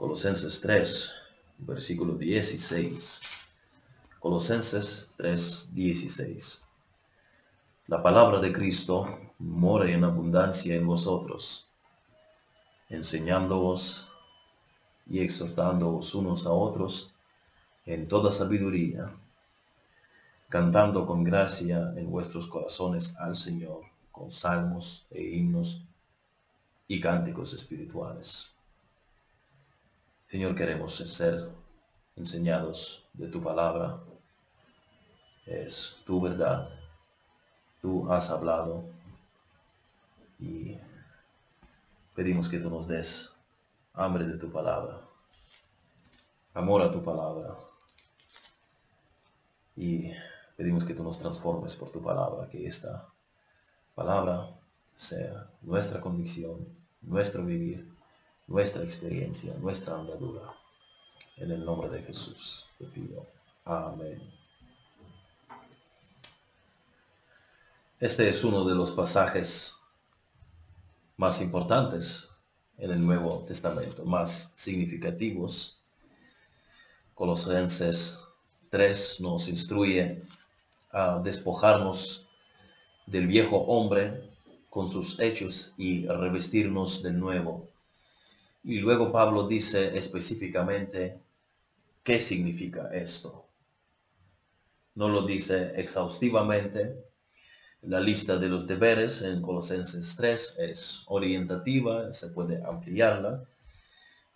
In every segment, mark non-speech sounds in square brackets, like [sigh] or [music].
Colosenses 3, versículo 16. Colosenses 3, 16. La palabra de Cristo more en abundancia en vosotros, enseñándoos y exhortándoos unos a otros en toda sabiduría, cantando con gracia en vuestros corazones al Señor, con salmos e himnos y cánticos espirituales. Señor, queremos ser enseñados de tu palabra. Es tu verdad. Tú has hablado. Y pedimos que tú nos des hambre de tu palabra, amor a tu palabra. Y pedimos que tú nos transformes por tu palabra, que esta palabra sea nuestra convicción, nuestro vivir, nuestra experiencia, nuestra andadura. En el nombre de Jesús te pido. Amén. Este es uno de los pasajes más importantes en el Nuevo Testamento, más significativos. Colosenses 3 nos instruye a despojarnos del viejo hombre con sus hechos y revestirnos del nuevo. Y luego Pablo dice específicamente qué significa esto. No lo dice exhaustivamente, la lista de los deberes en Colosenses 3 es orientativa, se puede ampliarla,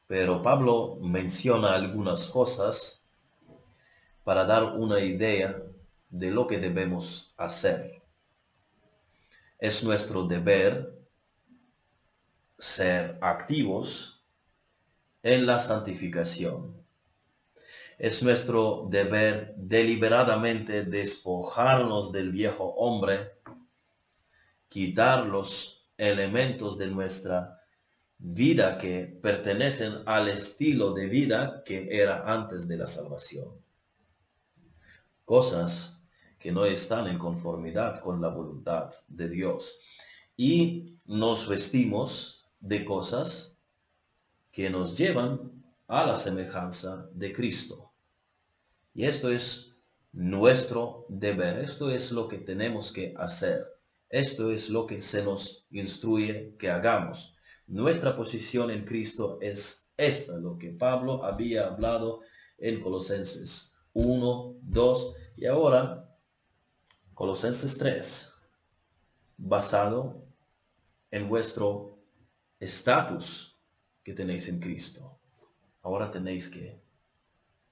pero Pablo menciona algunas cosas para dar una idea de lo que debemos hacer. Es nuestro deber ser activos en la santificación. Es nuestro deber deliberadamente despojarnos del viejo hombre quitar los elementos de nuestra vida que pertenecen al estilo de vida que era antes de la salvación. Cosas que no están en conformidad con la voluntad de Dios. Y nos vestimos de cosas que nos llevan a la semejanza de Cristo. Y esto es nuestro deber, esto es lo que tenemos que hacer. Esto es lo que se nos instruye que hagamos. Nuestra posición en Cristo es esta, lo que Pablo había hablado en Colosenses 1, 2 y ahora Colosenses 3, basado en vuestro estatus que tenéis en Cristo. Ahora tenéis que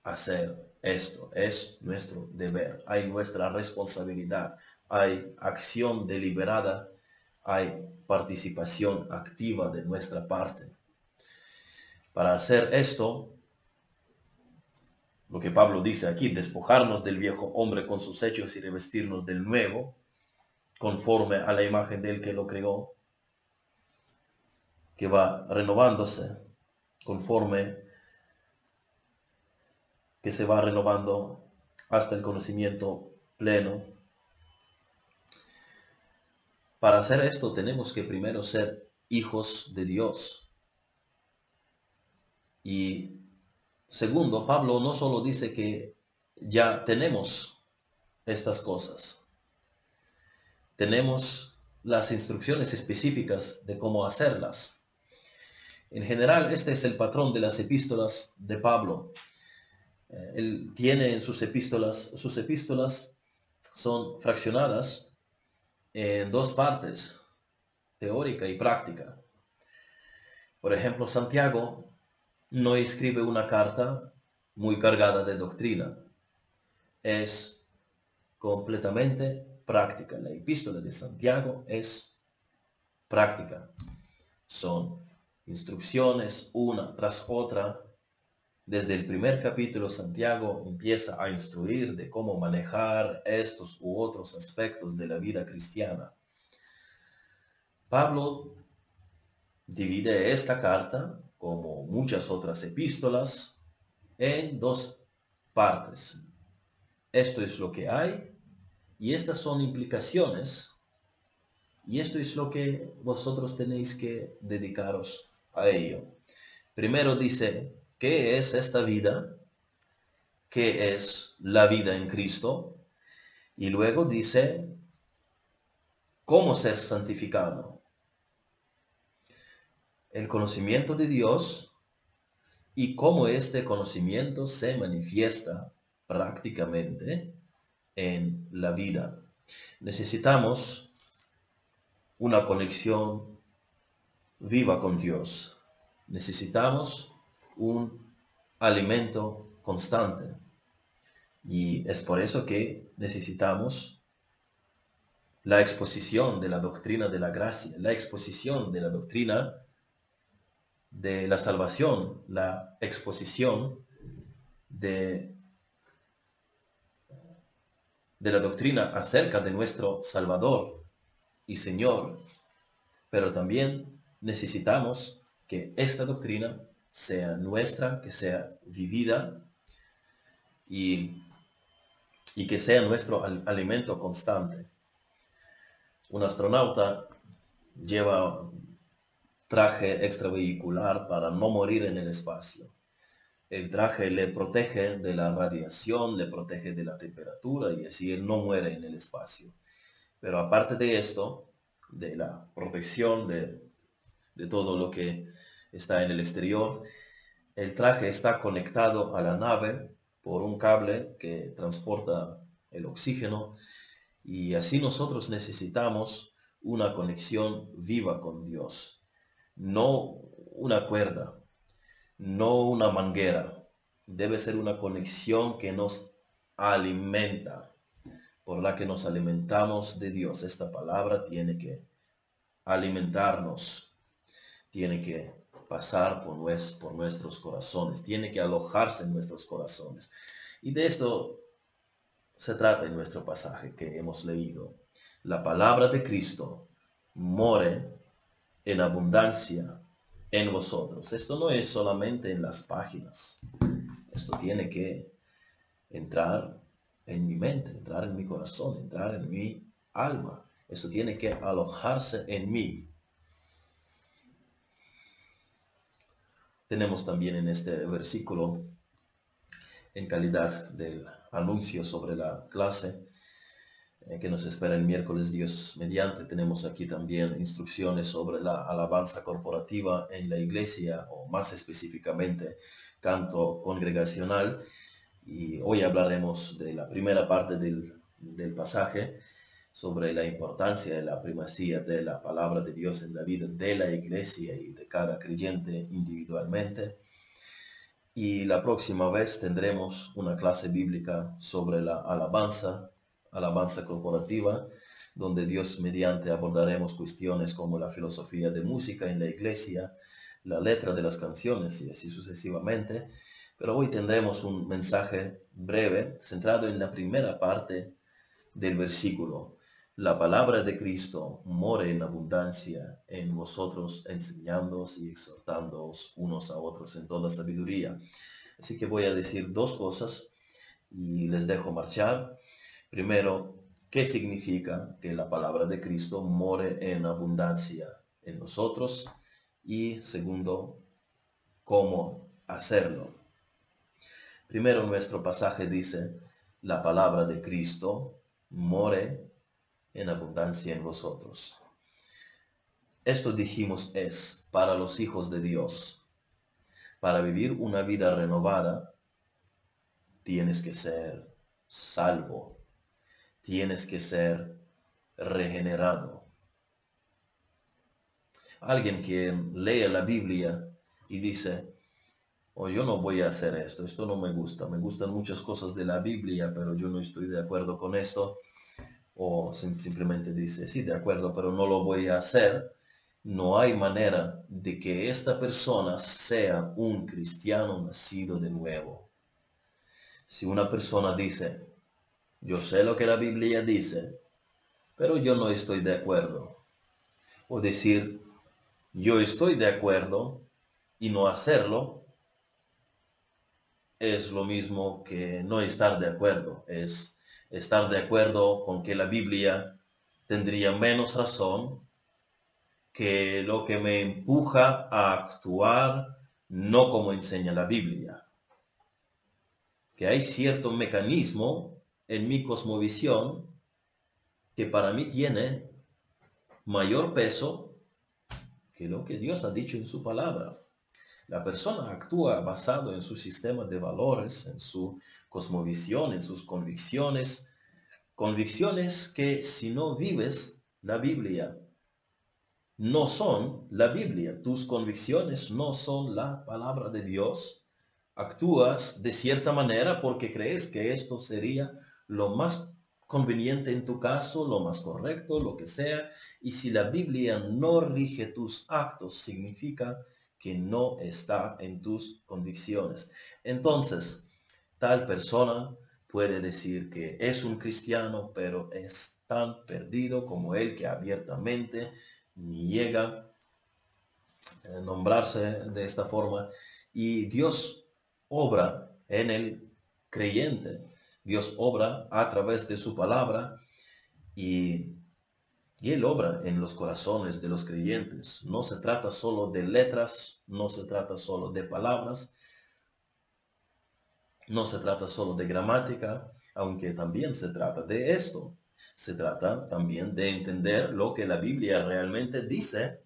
hacer esto, es nuestro deber, hay nuestra responsabilidad hay acción deliberada, hay participación activa de nuestra parte. Para hacer esto, lo que Pablo dice aquí, despojarnos del viejo hombre con sus hechos y revestirnos del nuevo, conforme a la imagen del que lo creó, que va renovándose conforme que se va renovando hasta el conocimiento pleno para hacer esto tenemos que primero ser hijos de Dios. Y segundo, Pablo no solo dice que ya tenemos estas cosas, tenemos las instrucciones específicas de cómo hacerlas. En general, este es el patrón de las epístolas de Pablo. Eh, él tiene en sus epístolas, sus epístolas son fraccionadas en dos partes, teórica y práctica. Por ejemplo, Santiago no escribe una carta muy cargada de doctrina. Es completamente práctica. La epístola de Santiago es práctica. Son instrucciones una tras otra desde el primer capítulo, Santiago empieza a instruir de cómo manejar estos u otros aspectos de la vida cristiana. Pablo divide esta carta, como muchas otras epístolas, en dos partes. Esto es lo que hay y estas son implicaciones y esto es lo que vosotros tenéis que dedicaros a ello. Primero dice, qué es esta vida, qué es la vida en Cristo, y luego dice cómo ser santificado. El conocimiento de Dios y cómo este conocimiento se manifiesta prácticamente en la vida. Necesitamos una conexión viva con Dios. Necesitamos un alimento constante. Y es por eso que necesitamos la exposición de la doctrina de la gracia, la exposición de la doctrina de la salvación, la exposición de, la doctrina acerca de nuestro Salvador y Señor. Pero también necesitamos que esta doctrina sea nuestra, que sea vivida y, y que sea nuestro alimento constante. Un astronauta lleva traje extravehicular para no morir en el espacio. El traje le protege de la radiación, le protege de la temperatura y así él no muere en el espacio. Pero aparte de esto, de la protección de, de todo lo que está en el exterior, el traje está conectado a la nave por un cable que transporta el oxígeno y así nosotros necesitamos una conexión viva con Dios no una cuerda, no una manguera. Debe ser una conexión que nos alimenta, por la que nos alimentamos de Dios. Esta palabra tiene que alimentarnos, tiene que pasar por, nuestros corazones, tiene que alojarse en nuestros corazones. Y de esto se trata en nuestro pasaje que hemos leído. La palabra de Cristo more en abundancia en vosotros. Esto no es solamente en las páginas. Esto tiene que entrar en mi mente, entrar en mi corazón, entrar en mi alma. Esto tiene que alojarse en mí. Tenemos también en este versículo, en calidad del anuncio sobre la clase, eh, que nos espera el miércoles Dios mediante. Tenemos aquí también instrucciones sobre la alabanza corporativa en la iglesia o más específicamente canto congregacional. Y hoy hablaremos de la primera parte del, del pasaje sobre la importancia de la primacía de la palabra de Dios en la vida de la iglesia y de cada creyente individualmente. Y la próxima vez tendremos una clase bíblica sobre la alabanza alabanza corporativa, donde Dios mediante abordaremos cuestiones como la filosofía de música en la iglesia, la letra de las canciones y así sucesivamente. Pero hoy tendremos un mensaje breve centrado en la primera parte del versículo. La palabra de Cristo more en abundancia en vosotros, enseñándoos y exhortándoos unos a otros en toda sabiduría. Así que voy a decir dos cosas y les dejo marchar. Primero, ¿qué significa que la palabra de Cristo more en abundancia en nosotros? Y segundo, ¿cómo hacerlo? Primero, nuestro pasaje dice, la palabra de Cristo more en abundancia en vosotros. Esto dijimos es para los hijos de Dios. Para vivir una vida renovada, tienes que ser salvo tienes que ser regenerado. Alguien que lee la Biblia y dice, oh, yo no voy a hacer esto, esto no me gusta, me gustan muchas cosas de la Biblia, pero yo no estoy de acuerdo con esto, o simplemente dice, sí, de acuerdo, pero no lo voy a hacer, no hay manera de que esta persona sea un cristiano nacido de nuevo. Si una persona dice, yo sé lo que la Biblia dice, pero yo no estoy de acuerdo. O decir, yo estoy de acuerdo y no hacerlo es lo mismo que no estar de acuerdo. Es estar de acuerdo con que la Biblia tendría menos razón que lo que me empuja a actuar no como enseña la Biblia. Que hay cierto mecanismo en mi cosmovisión que para mí tiene mayor peso que lo que Dios ha dicho en su palabra. La persona actúa basado en su sistema de valores, en su cosmovisión, en sus convicciones, convicciones que si no vives la Biblia, no son la Biblia. Tus convicciones no son la palabra de Dios. Actúas de cierta manera porque crees que esto sería lo más conveniente en tu caso, lo más correcto, lo que sea. Y si la Biblia no rige tus actos, significa que no está en tus convicciones. Entonces, tal persona puede decir que es un cristiano, pero es tan perdido como él que abiertamente llega a nombrarse de esta forma. Y Dios obra en el creyente. Dios obra a través de su palabra y, y Él obra en los corazones de los creyentes. No se trata solo de letras, no se trata solo de palabras, no se trata solo de gramática, aunque también se trata de esto. Se trata también de entender lo que la Biblia realmente dice,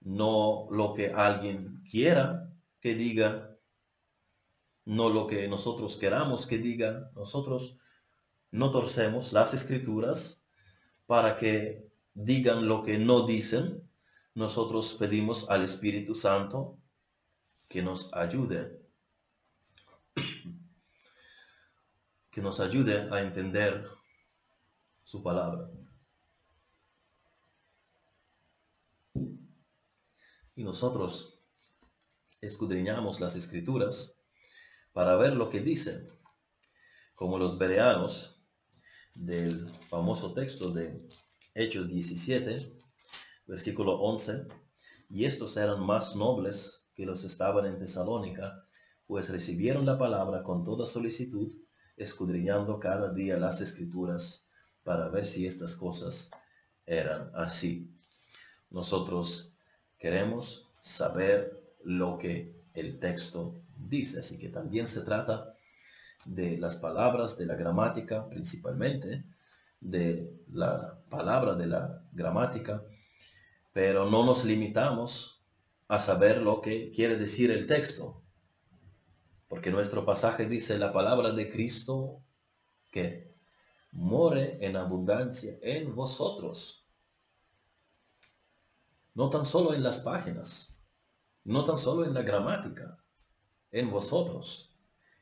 no lo que alguien quiera que diga, no lo que nosotros queramos que diga. Nosotros no torcemos las escrituras para que digan lo que no dicen. Nosotros pedimos al Espíritu Santo que nos ayude. [clears throat] Que nos ayude a entender su palabra. Y nosotros escudriñamos las escrituras para ver lo que dice, como los bereanos del famoso texto de Hechos 17, versículo 11, y estos eran más nobles que los estaban en Tesalónica, pues recibieron la palabra con toda solicitud, escudriñando cada día las escrituras para ver si estas cosas eran así. Nosotros queremos saber lo que el texto dice, así que también se trata de las palabras de la gramática principalmente, de la palabra de la gramática, pero no nos limitamos a saber lo que quiere decir el texto, porque nuestro pasaje dice la palabra de Cristo que more en abundancia en vosotros. No tan solo en las páginas, no tan solo en la gramática, en vosotros.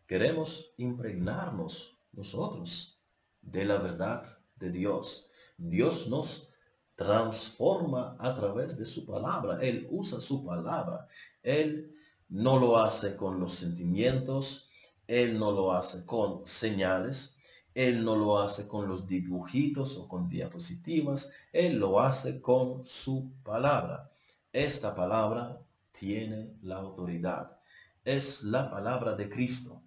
Queremos impregnarnos nosotros de la verdad de Dios. Dios nos transforma a través de su palabra. Él usa su palabra. Él no lo hace con los sentimientos. Él no lo hace con señales. Él no lo hace con los dibujitos o con diapositivas. Él lo hace con su palabra. Esta palabra tiene la autoridad. Es la palabra de Cristo.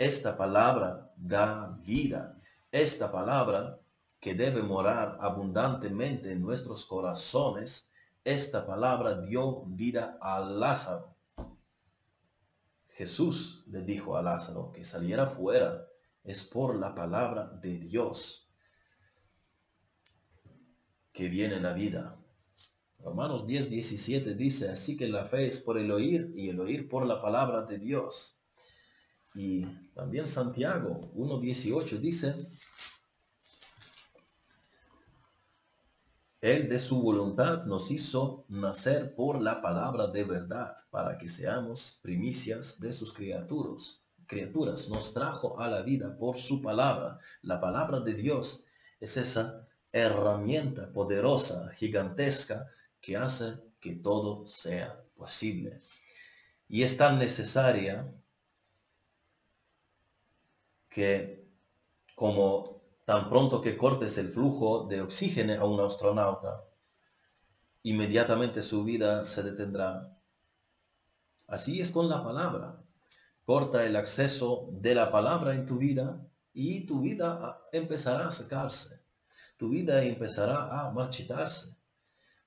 Esta palabra da vida. Esta palabra que debe morar abundantemente en nuestros corazones, esta palabra dio vida a Lázaro. Jesús le dijo a Lázaro que saliera fuera es por la palabra de Dios que viene la vida. Romanos 10, 17 dice, así que la fe es por el oír y el oír por la palabra de Dios. Y también Santiago 1.18 dice, Él de su voluntad nos hizo nacer por la palabra de verdad, para que seamos primicias de sus criaturas criaturas nos trajo a la vida por su palabra. La palabra de Dios es esa herramienta poderosa, gigantesca, que hace que todo sea posible. Y es tan necesaria que como tan pronto que cortes el flujo de oxígeno a un astronauta, inmediatamente su vida se detendrá. Así es con la palabra corta el acceso de la palabra en tu vida y tu vida empezará a secarse. Tu vida empezará a marchitarse.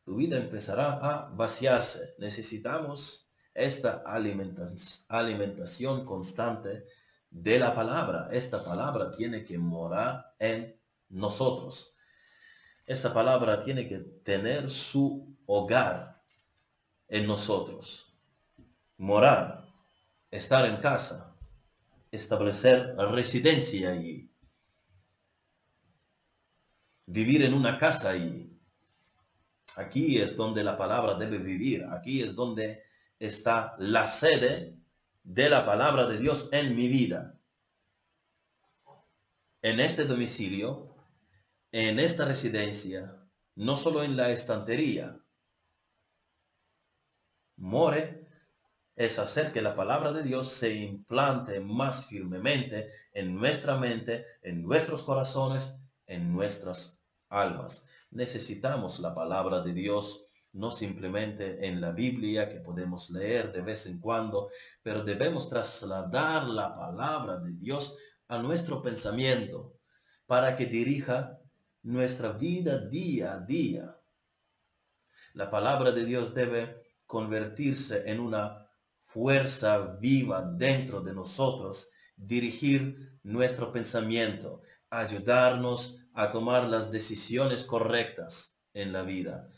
Tu vida empezará a vaciarse. Necesitamos esta alimentación constante de la palabra. Esta palabra tiene que morar en nosotros. Esta palabra tiene que tener su hogar en nosotros. Morar, estar en casa, establecer residencia allí. Vivir en una casa allí. Aquí es donde la palabra debe vivir. Aquí es donde está la sede de la palabra de Dios en mi vida. En este domicilio, en esta residencia, no solo en la estantería. More es hacer que la palabra de Dios se implante más firmemente en nuestra mente, en nuestros corazones, en nuestras almas. Necesitamos la palabra de Dios no simplemente en la Biblia que podemos leer de vez en cuando, pero debemos trasladar la palabra de Dios a nuestro pensamiento para que dirija nuestra vida día a día. La palabra de Dios debe convertirse en una fuerza viva dentro de nosotros, dirigir nuestro pensamiento, ayudarnos a tomar las decisiones correctas en la vida.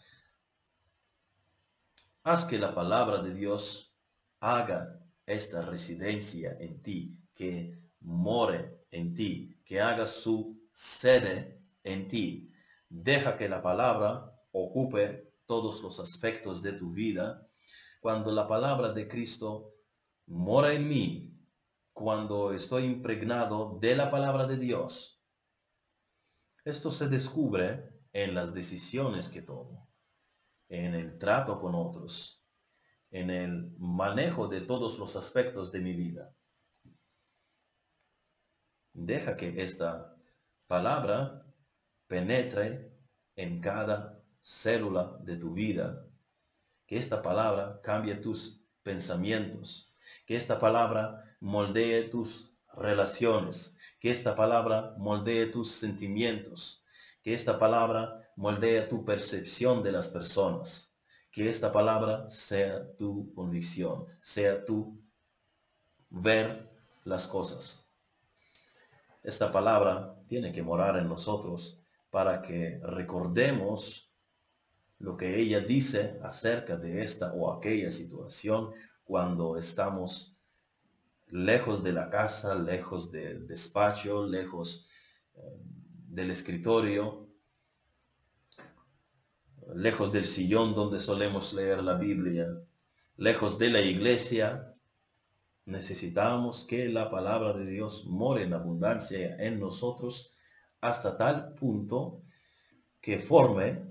Haz que la palabra de Dios haga esta residencia en ti, que more en ti, que haga su sede en ti. Deja que la palabra ocupe todos los aspectos de tu vida. Cuando la palabra de Cristo mora en mí, cuando estoy impregnado de la palabra de Dios, esto se descubre en las decisiones que tomo en el trato con otros, en el manejo de todos los aspectos de mi vida. Deja que esta palabra penetre en cada célula de tu vida. Que esta palabra cambie tus pensamientos. Que esta palabra moldee tus relaciones. Que esta palabra moldee tus sentimientos. Que esta palabra moldea tu percepción de las personas. Que esta palabra sea tu convicción, sea tu ver las cosas. Esta palabra tiene que morar en nosotros para que recordemos lo que ella dice acerca de esta o aquella situación cuando estamos lejos de la casa, lejos del despacho, lejos eh, del escritorio, lejos del sillón donde solemos leer la Biblia, lejos de la iglesia, necesitamos que la palabra de Dios more en abundancia en nosotros hasta tal punto que forme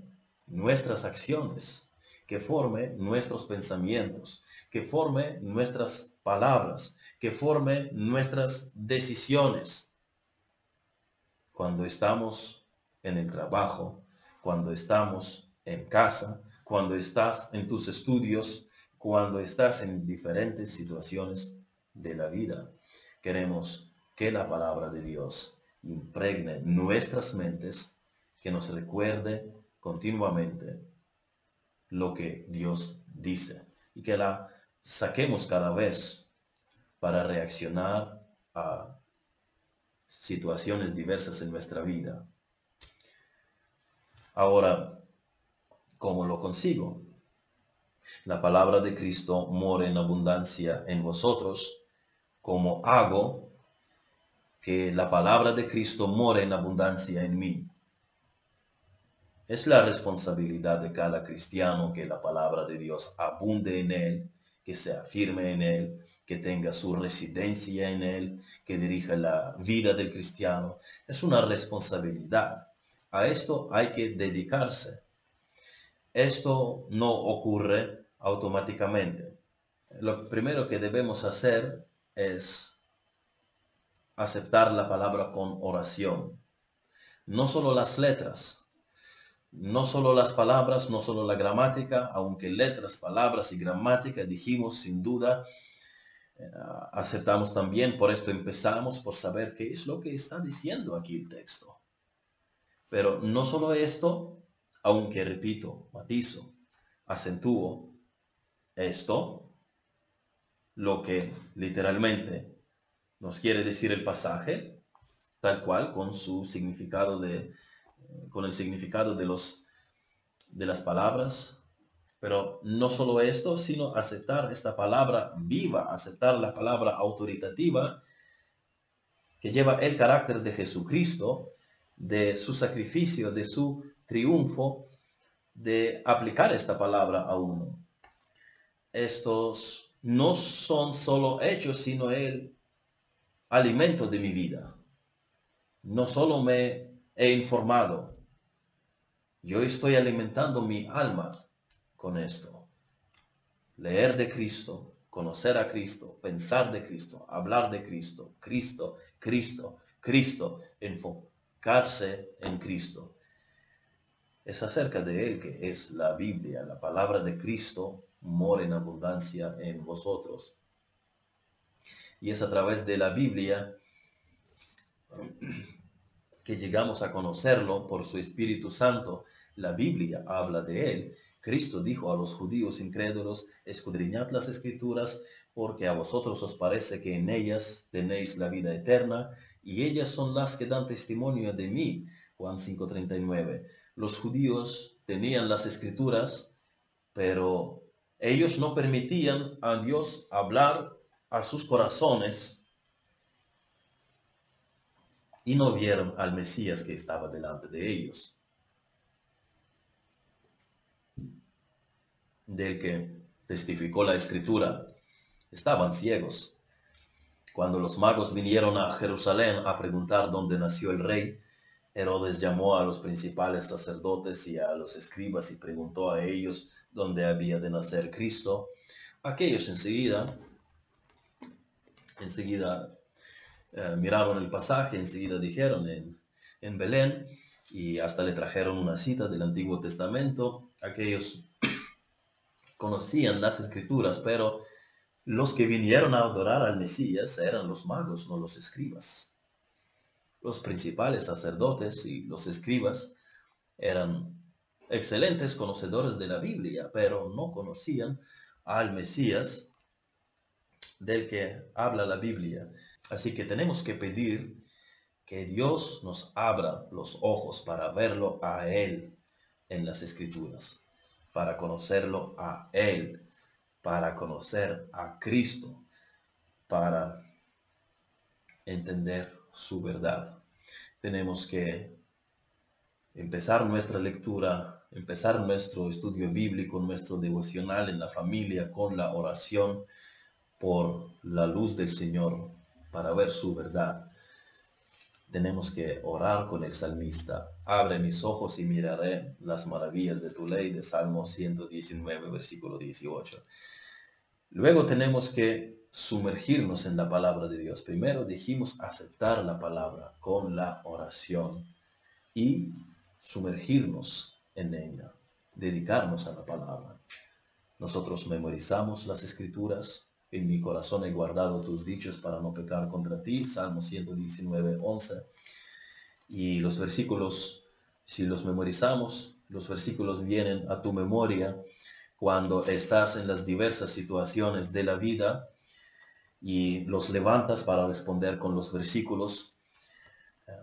nuestras acciones, que forme nuestros pensamientos, que forme nuestras palabras, que forme nuestras decisiones. Cuando estamos en el trabajo, cuando estamos en casa, cuando estás en tus estudios, cuando estás en diferentes situaciones de la vida. Queremos que la palabra de Dios impregne nuestras mentes, que nos recuerde continuamente lo que Dios dice y que la saquemos cada vez para reaccionar a situaciones diversas en nuestra vida. Ahora, ¿Cómo lo consigo? La palabra de Cristo mora en abundancia en vosotros. ¿Cómo hago que la palabra de Cristo more en abundancia en mí? Es la responsabilidad de cada cristiano que la palabra de Dios abunde en él, que se afirme en él, que tenga su residencia en él, que dirija la vida del cristiano. Es una responsabilidad. A esto hay que dedicarse. Esto no ocurre automáticamente. Lo primero que debemos hacer es aceptar la palabra con oración. No solo las letras, no solo las palabras, no solo la gramática, aunque letras, palabras y gramática dijimos sin duda, eh, aceptamos también, por esto empezamos por saber qué es lo que está diciendo aquí el texto. Pero no solo esto, aunque repito, matizo, acentúo, esto lo que literalmente nos quiere decir el pasaje, tal cual, con su significado de, con el significado de los, de las palabras. Pero no solo esto, sino aceptar esta palabra viva, aceptar la palabra autoritativa que lleva el carácter de Jesucristo, de su sacrificio, de su triunfo, de aplicar esta palabra a uno. Estos no son solo hechos, sino el alimento de mi vida. No solo me he informado, yo estoy alimentando mi alma con esto. Leer de Cristo, conocer a Cristo, pensar de Cristo, hablar de Cristo, Cristo, Cristo, Cristo, enfocarse en Cristo. Es acerca de Él que es la Biblia, la palabra de Cristo mora en abundancia en vosotros. Y es a través de la Biblia que llegamos a conocerlo por su Espíritu Santo. La Biblia habla de él. Cristo dijo a los judíos incrédulos, escudriñad las escrituras, porque a vosotros os parece que en ellas tenéis la vida eterna, y ellas son las que dan testimonio de mí. Juan 5:39. Los judíos tenían las escrituras, pero ellos no permitían a Dios hablar a sus corazones y no vieron al Mesías que estaba delante de ellos, del que testificó la escritura. Estaban ciegos. Cuando los magos vinieron a Jerusalén a preguntar dónde nació el rey, Herodes llamó a los principales sacerdotes y a los escribas y preguntó a ellos donde había de nacer Cristo, aquellos enseguida, enseguida eh, miraron el pasaje, enseguida dijeron en, en Belén, y hasta le trajeron una cita del Antiguo Testamento. Aquellos [clears throat] conocían las escrituras, pero los que vinieron a adorar al Mesías eran los magos, no los escribas. Los principales sacerdotes y los escribas eran excelentes conocedores de la Biblia, pero no conocían al Mesías del que habla la Biblia. Así que tenemos que pedir que Dios nos abra los ojos para verlo a Él en las Escrituras, para conocerlo a Él, para conocer a Cristo, para entender su verdad. Tenemos que empezar nuestra lectura, empezar nuestro estudio bíblico, nuestro devocional en la familia con la oración por la luz del Señor para ver su verdad. Tenemos que orar con el salmista. Abre mis ojos y miraré las maravillas de tu ley de Salmo 119, versículo 18. Luego tenemos que sumergirnos en la palabra de Dios. Primero dijimos aceptar la palabra con la oración y sumergirnos en ella, dedicarnos a la palabra. Nosotros memorizamos las escrituras. En mi corazón he guardado tus dichos para no pecar contra ti. Salmo 119, 11. Y los versículos, si los memorizamos, los versículos vienen a tu memoria cuando estás en las diversas situaciones de la vida y los levantas para responder con los versículos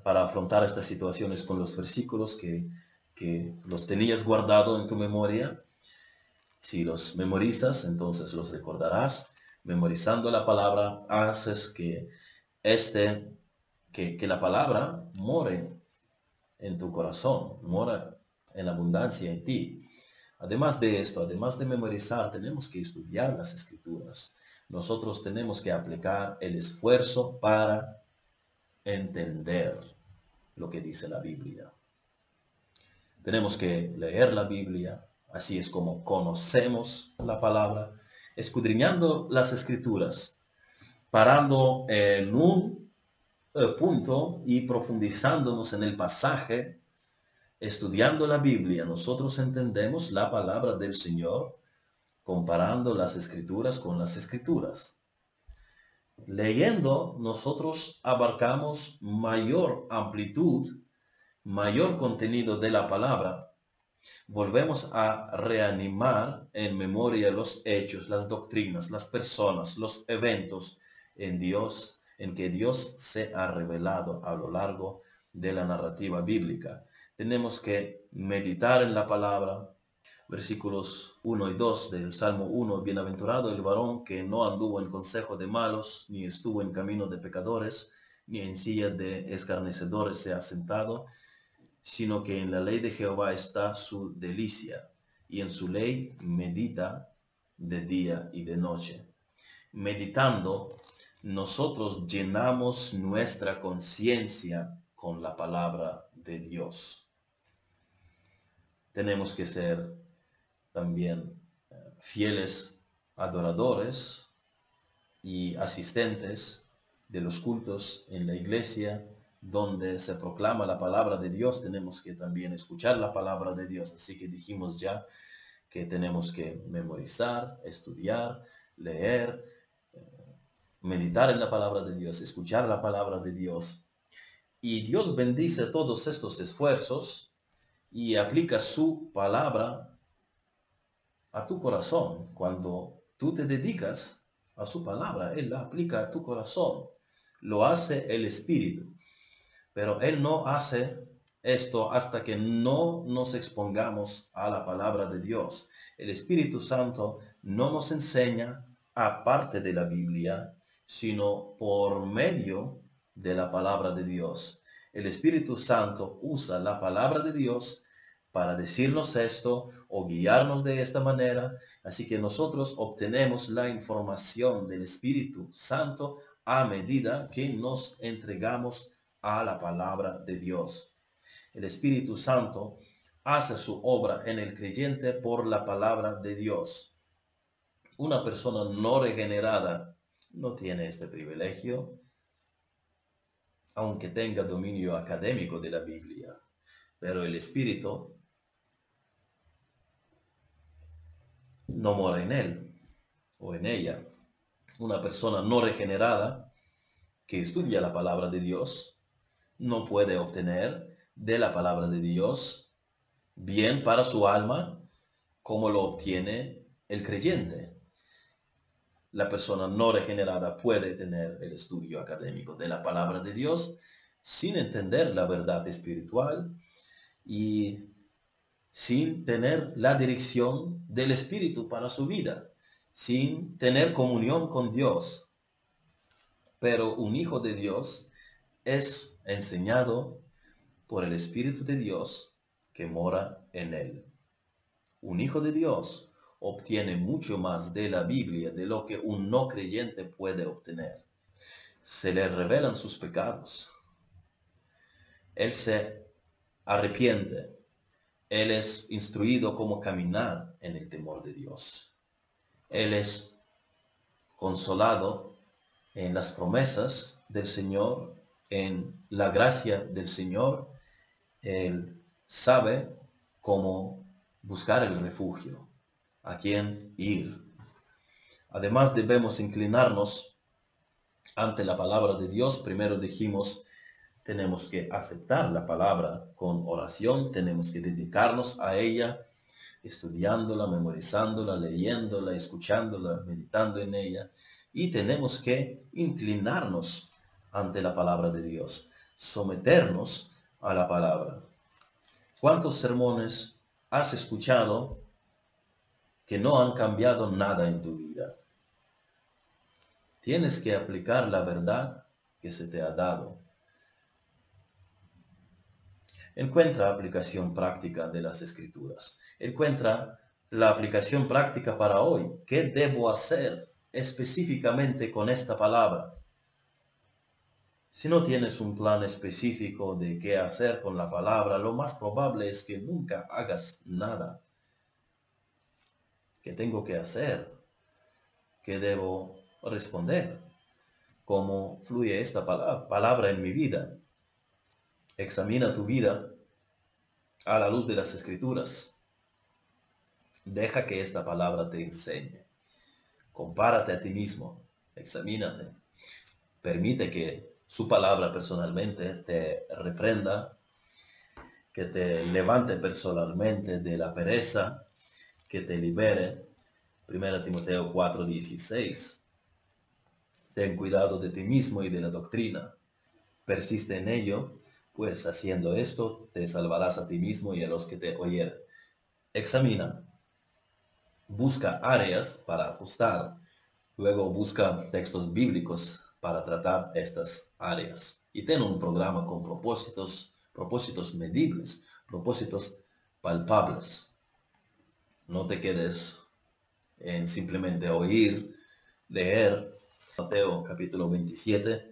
para afrontar estas situaciones con los versículos que, que los tenías guardado en tu memoria. Si los memorizas, entonces los recordarás. Memorizando la palabra, haces que este, que, que la palabra more en tu corazón, mora en abundancia en ti. Además de esto, además de memorizar, tenemos que estudiar las escrituras. Nosotros tenemos que aplicar el esfuerzo para entender lo que dice la Biblia. Tenemos que leer la Biblia, así es como conocemos la palabra, escudriñando las escrituras, parando en un eh, punto y profundizándonos en el pasaje, estudiando la Biblia, nosotros entendemos la palabra del Señor, comparando las escrituras con las escrituras. Leyendo, nosotros abarcamos mayor amplitud, mayor contenido de la palabra volvemos a reanimar en memoria los hechos, las doctrinas, las personas, los eventos en Dios, en que Dios se ha revelado a lo largo de la narrativa bíblica. Tenemos que meditar en la palabra, versículos 1 y 2 del Salmo 1, bienaventurado el varón que no anduvo en consejo de malos, ni estuvo en camino de pecadores, ni en silla de escarnecedores se ha sentado, sino que en la ley de Jehová está su delicia, y en su ley medita de día y de noche. Meditando, nosotros llenamos nuestra conciencia con la palabra de Dios. Tenemos que ser también eh, fieles adoradores y asistentes de los cultos en la iglesia donde se proclama la palabra de Dios, tenemos que también escuchar la palabra de Dios. Así que dijimos ya que tenemos que memorizar, estudiar, leer, eh, meditar en la palabra de Dios, escuchar la palabra de Dios. Y Dios bendice todos estos esfuerzos y aplica su palabra a tu corazón. Cuando tú te dedicas a su palabra, Él la aplica a tu corazón. Lo hace el Espíritu. Pero Él no hace esto hasta que no nos expongamos a la palabra de Dios. El Espíritu Santo no nos enseña aparte de la Biblia, sino por medio de la palabra de Dios. El Espíritu Santo usa la palabra de Dios para decirnos esto o guiarnos de esta manera. Así que nosotros obtenemos la información del Espíritu Santo a medida que nos entregamos a la palabra de Dios. El Espíritu Santo hace su obra en el creyente por la palabra de Dios. Una persona no regenerada no tiene este privilegio, aunque tenga dominio académico de la Biblia. Pero el Espíritu no mora en él o en ella. Una persona no regenerada que estudia la palabra de Dios no puede obtener de la palabra de Dios bien para su alma como lo obtiene el creyente. La persona no regenerada puede tener el estudio académico de la palabra de Dios sin entender la verdad espiritual y sin tener la dirección del Espíritu para su vida, sin tener comunión con Dios. Pero un hijo de Dios es enseñado por el Espíritu de Dios que mora en él. Un hijo de Dios obtiene mucho más de la Biblia de lo que un no creyente puede obtener. Se le revelan sus pecados. Él se arrepiente él es instruido cómo caminar en el temor de Dios. Él es consolado en las promesas del Señor, en la gracia del Señor. Él sabe cómo buscar el refugio, a quién ir. Además debemos inclinarnos ante la palabra de Dios. Primero dijimos tenemos que aceptar la palabra con oración, tenemos que dedicarnos a ella, estudiándola, memorizándola, leyéndola, escuchándola, meditando en ella, y tenemos que inclinarnos ante la palabra de Dios, someternos a la palabra. ¿Cuántos sermones has escuchado que no han cambiado nada en tu vida? Tienes que aplicar la verdad que se te ha dado encuentra aplicación práctica de las escrituras. Encuentra la aplicación práctica para hoy. ¿Qué debo hacer específicamente con esta palabra? Si no tienes un plan específico de qué hacer con la palabra, lo más probable es que nunca hagas nada. ¿Qué tengo que hacer? ¿Qué debo responder? ¿Cómo fluye esta palabra en mi vida? Examina tu vida a la luz de las escrituras. Deja que esta palabra te enseñe. Compárate a ti mismo. Examínate. Permite que su palabra personalmente te reprenda que te levante personalmente de la pereza, que te libere. 1 Timoteo 4:16. Ten cuidado de ti mismo y de la doctrina. Persiste en ello, pues haciendo esto te salvarás a ti mismo y a los que te oyeren. Examina. Busca áreas para ajustar. Luego busca textos bíblicos para tratar estas áreas. Y ten un programa con propósitos, propósitos medibles, propósitos palpables. No te quedes en simplemente oír, leer. Mateo capítulo 27,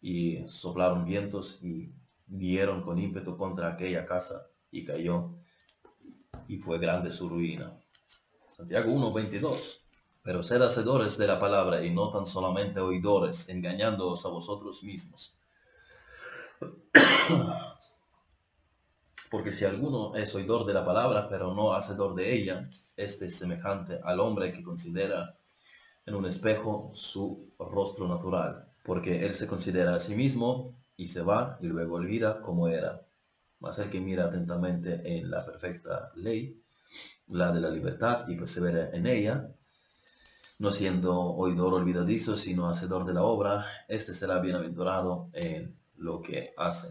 y soplaron vientos y dieron con ímpetu contra aquella casa y cayó y fue grande su ruina. Santiago 1.22 pero sed hacedores de la palabra y no tan solamente oidores, engañándoos a vosotros mismos. [coughs] Porque si alguno es oidor de la palabra, pero no hacedor de ella, este es semejante al hombre que considera en un espejo su rostro natural, porque él se considera a sí mismo y se va y luego olvida cómo era. Mas el que mira atentamente en la perfecta ley, la de la libertad, y persevera en ella, no siendo oidor olvidadizo, sino hacedor de la obra, este será bienaventurado en lo que hace.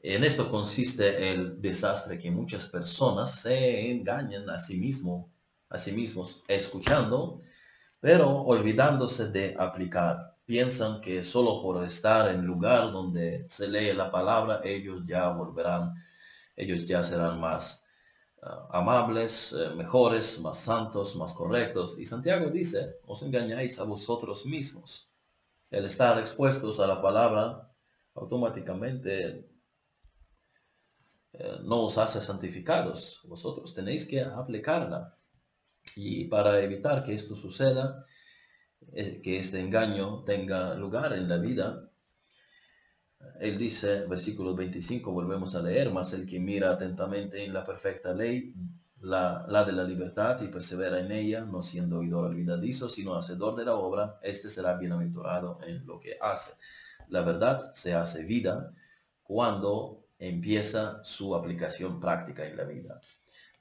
En esto consiste el desastre que muchas personas se engañan a sí, mismo, a sí mismos escuchando, pero olvidándose de aplicar. Piensan que solo por estar en lugar donde se lee la palabra, ellos ya volverán, ellos ya serán más Ah, amables, eh, mejores, más santos, más correctos. Y Santiago dice, os engañáis a vosotros mismos. El estar expuestos a la palabra automáticamente eh, no os hace santificados. Vosotros tenéis que aplicarla. Y para evitar que esto suceda, que este engaño tenga lugar en la vida, él dice, versículo 25, volvemos a leer, más el que mira atentamente en la perfecta ley, la, la, de la libertad y persevera en ella, no siendo oidor olvidadizo, sino hacedor de la obra, este será bienaventurado en lo que hace. La verdad se hace vida cuando empieza su aplicación práctica en la vida.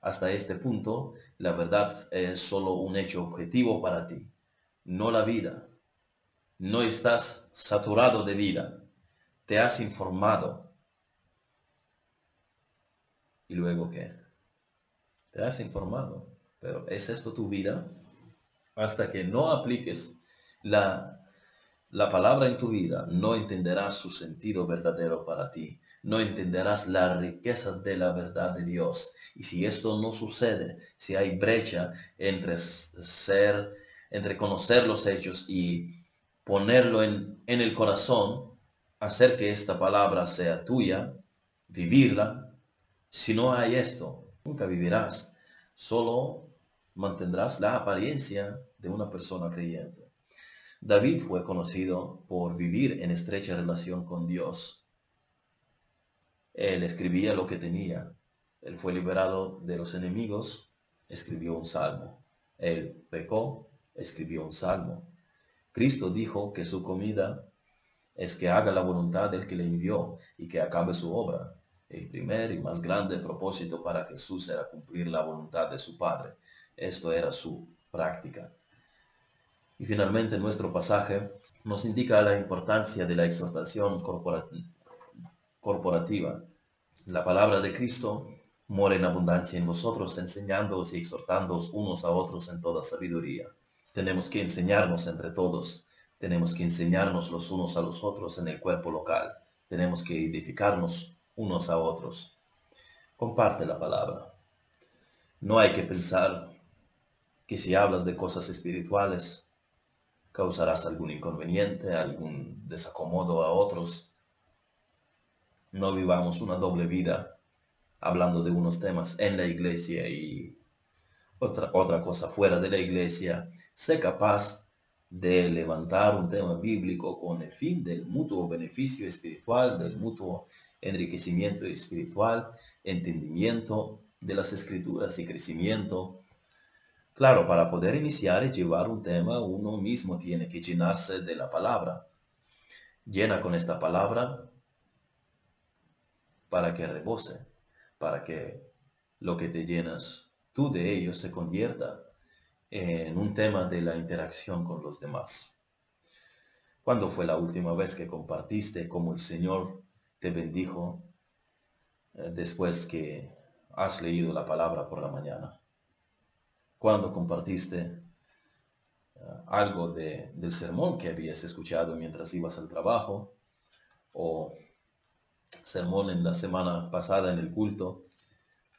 Hasta este punto, la verdad es solo un hecho objetivo para ti, no la vida. No estás saturado de vida te has informado. ¿Y luego qué? Te has informado. Pero ¿es esto tu vida? Hasta que no apliques la, la palabra en tu vida, no entenderás su sentido verdadero para ti. No entenderás la riqueza de la verdad de Dios. Y si esto no sucede, si hay brecha entre ser, entre conocer los hechos y ponerlo en, en el corazón, hacer que esta palabra sea tuya, vivirla. Si no hay esto, nunca vivirás. Solo mantendrás la apariencia de una persona creyente. David fue conocido por vivir en estrecha relación con Dios. Él escribía lo que tenía. Él fue liberado de los enemigos, escribió un salmo. Él pecó, escribió un salmo. Cristo dijo que su comida es que haga la voluntad del que le envió y que acabe su obra. El primer y más grande propósito para Jesús era cumplir la voluntad de su Padre. Esto era su práctica. Y finalmente nuestro pasaje nos indica la importancia de la exhortación corporativa. La palabra de Cristo mora en abundancia en vosotros, enseñándoos y exhortándoos unos a otros en toda sabiduría. Tenemos que enseñarnos entre todos tenemos que enseñarnos los unos a los otros en el cuerpo local. Tenemos que edificarnos unos a otros. Comparte la palabra. No hay que pensar que si hablas de cosas espirituales, causarás algún inconveniente, algún desacomodo a otros. No vivamos una doble vida hablando de unos temas en la iglesia y otra, otra cosa fuera de la iglesia, sé capaz de levantar un tema bíblico con el fin del mutuo beneficio espiritual, del mutuo enriquecimiento espiritual, entendimiento de las escrituras y crecimiento. Claro, para poder iniciar y llevar un tema, uno mismo tiene que llenarse de la palabra. Llena con esta palabra para que rebose, para que lo que te llenas tú de ello se convierta en un tema de la interacción con los demás. ¿Cuándo fue la última vez que compartiste cómo el Señor te bendijo eh, después que has leído la palabra por la mañana? ¿Cuándo compartiste eh, algo del sermón que habías escuchado mientras ibas al trabajo? ¿O sermón en la semana pasada en el culto?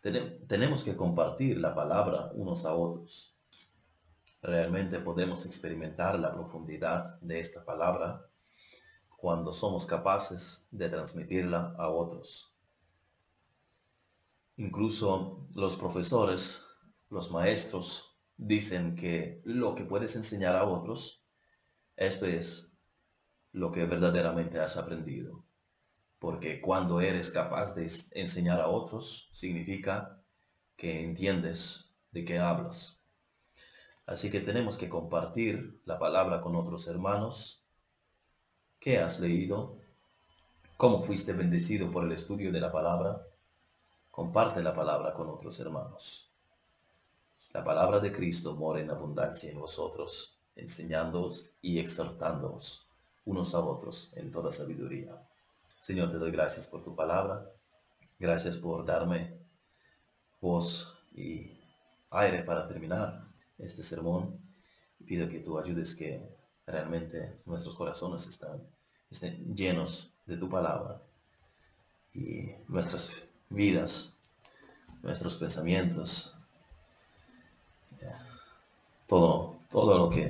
tenemos que compartir la palabra unos a otros. Realmente podemos experimentar la profundidad de esta palabra cuando somos capaces de transmitirla a otros. Incluso los profesores, los maestros, dicen que lo que puedes enseñar a otros, esto es lo que verdaderamente has aprendido. Porque cuando eres capaz de enseñar a otros, significa que entiendes de qué hablas. Así que tenemos que compartir la palabra con otros hermanos. ¿Qué has leído? ¿Cómo fuiste bendecido por el estudio de la palabra? Comparte la palabra con otros hermanos. La palabra de Cristo mora en abundancia en vosotros, enseñándoos y exhortándoos unos a otros en toda sabiduría Señor, te doy gracias por tu palabra. Gracias por darme voz y aire para terminar este sermón. Pido que tú ayudes que realmente nuestros corazones están, estén llenos de tu palabra y nuestras vidas, nuestros pensamientos, todo, todo lo que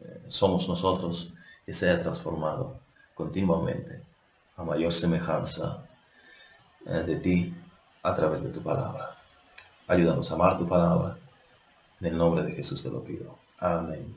eh, somos nosotros, que sea transformado continuamente a mayor semejanza eh, de ti a través de tu palabra. Ayúdanos a amar tu palabra. En el nombre de Jesús te lo pido. Amén.